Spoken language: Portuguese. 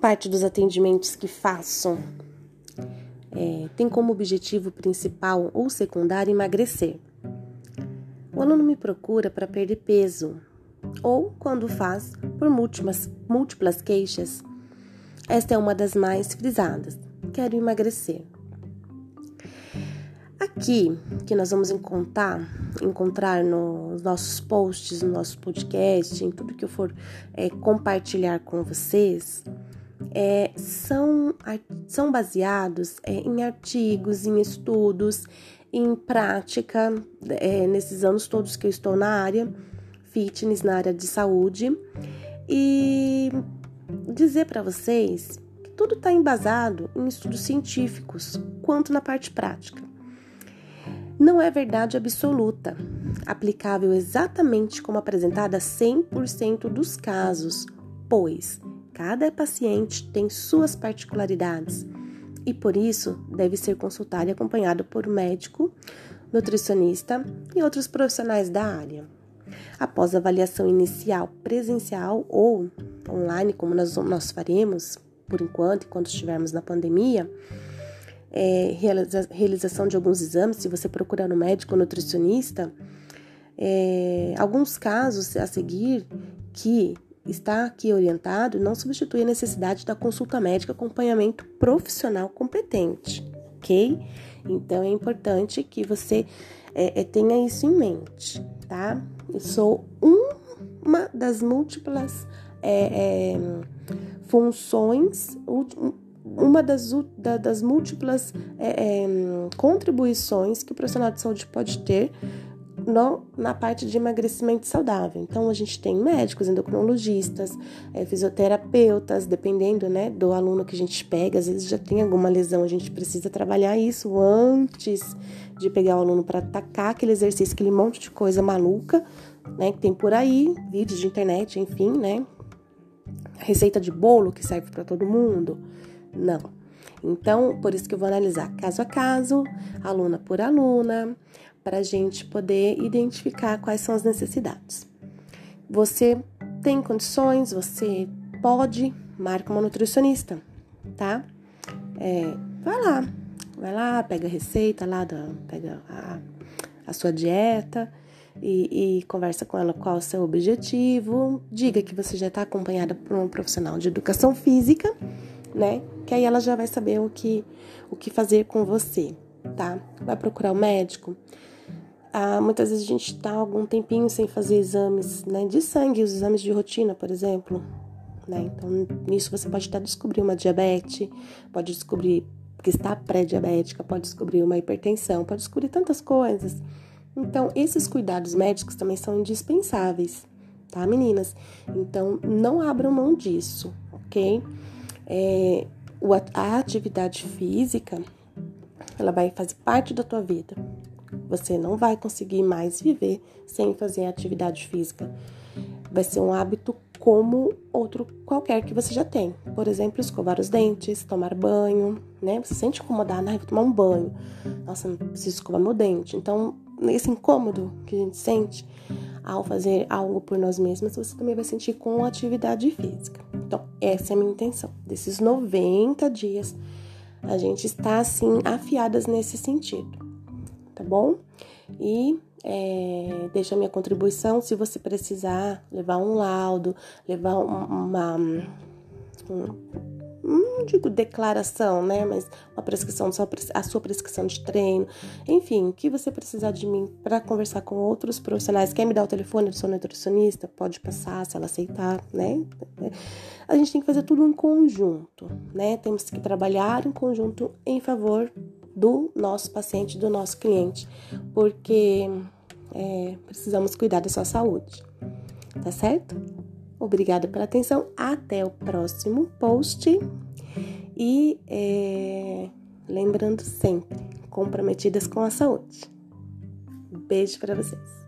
Parte dos atendimentos que faço é, tem como objetivo principal ou secundário emagrecer. O aluno me procura para perder peso ou, quando faz, por múltiplas, múltiplas queixas. Esta é uma das mais frisadas. Quero emagrecer. Aqui, que nós vamos encontrar, encontrar nos nossos posts, no nosso podcast, em tudo que eu for é, compartilhar com vocês, é, são, são baseados é, em artigos, em estudos, em prática, é, nesses anos todos que eu estou na área fitness, na área de saúde, e dizer para vocês que tudo está embasado em estudos científicos, quanto na parte prática. Não é verdade absoluta, aplicável exatamente como apresentada a 100% dos casos, pois cada paciente tem suas particularidades e por isso deve ser consultado e acompanhado por médico, nutricionista e outros profissionais da área. Após a avaliação inicial presencial ou online, como nós, nós faremos por enquanto, enquanto estivermos na pandemia, é, realiza, realização de alguns exames, se você procurar no médico ou nutricionista, é, alguns casos a seguir que está aqui orientado não substitui a necessidade da consulta médica acompanhamento profissional competente, ok? Então é importante que você é, é, tenha isso em mente, tá? Eu sou uma das múltiplas é, é, funções, uma das, das múltiplas é, é, contribuições que o profissional de saúde pode ter no, na parte de emagrecimento saudável. Então, a gente tem médicos, endocrinologistas, é, fisioterapeutas, dependendo né, do aluno que a gente pega, às vezes já tem alguma lesão, a gente precisa trabalhar isso antes de pegar o aluno para atacar aquele exercício, aquele monte de coisa maluca né, que tem por aí, vídeos de internet, enfim, né? Receita de bolo que serve para todo mundo. Não. Então, por isso que eu vou analisar caso a caso, aluna por aluna, para a gente poder identificar quais são as necessidades. Você tem condições, você pode, marca uma nutricionista, tá? É, vai lá, vai lá, pega a receita lá, da, pega a, a sua dieta e, e, conversa com ela qual é o seu objetivo. Diga que você já está acompanhada por um profissional de educação física né? Que aí ela já vai saber o que, o que fazer com você, tá? Vai procurar o médico. Ah, muitas vezes a gente está algum tempinho sem fazer exames né, de sangue, os exames de rotina, por exemplo. Né? Então, nisso você pode até descobrir uma diabetes, pode descobrir que está pré-diabética, pode descobrir uma hipertensão, pode descobrir tantas coisas. Então, esses cuidados médicos também são indispensáveis, tá, meninas? Então, não abram mão disso, ok? É, a atividade física ela vai fazer parte da tua vida. Você não vai conseguir mais viver sem fazer atividade física. Vai ser um hábito como outro qualquer que você já tem. Por exemplo, escovar os dentes, tomar banho, né? Você se sente incomodado, ah, vou tomar um banho. Nossa, não preciso escovar meu dente. Então, esse incômodo que a gente sente ao fazer algo por nós mesmos, você também vai sentir com atividade física. Essa é a minha intenção. Desses 90 dias, a gente está assim afiadas nesse sentido, tá bom? E é, deixa a minha contribuição se você precisar levar um laudo, levar uma, uma um, não digo declaração, né? Mas uma prescrição, a sua prescrição de treino, enfim, o que você precisar de mim para conversar com outros profissionais. Quer me dar o telefone do seu nutricionista? Pode passar, se ela aceitar, né? A gente tem que fazer tudo em conjunto, né? Temos que trabalhar em conjunto em favor do nosso paciente, do nosso cliente, porque é, precisamos cuidar da sua saúde, tá certo? Obrigada pela atenção. Até o próximo post. E é, lembrando sempre, comprometidas com a saúde. Beijo para vocês.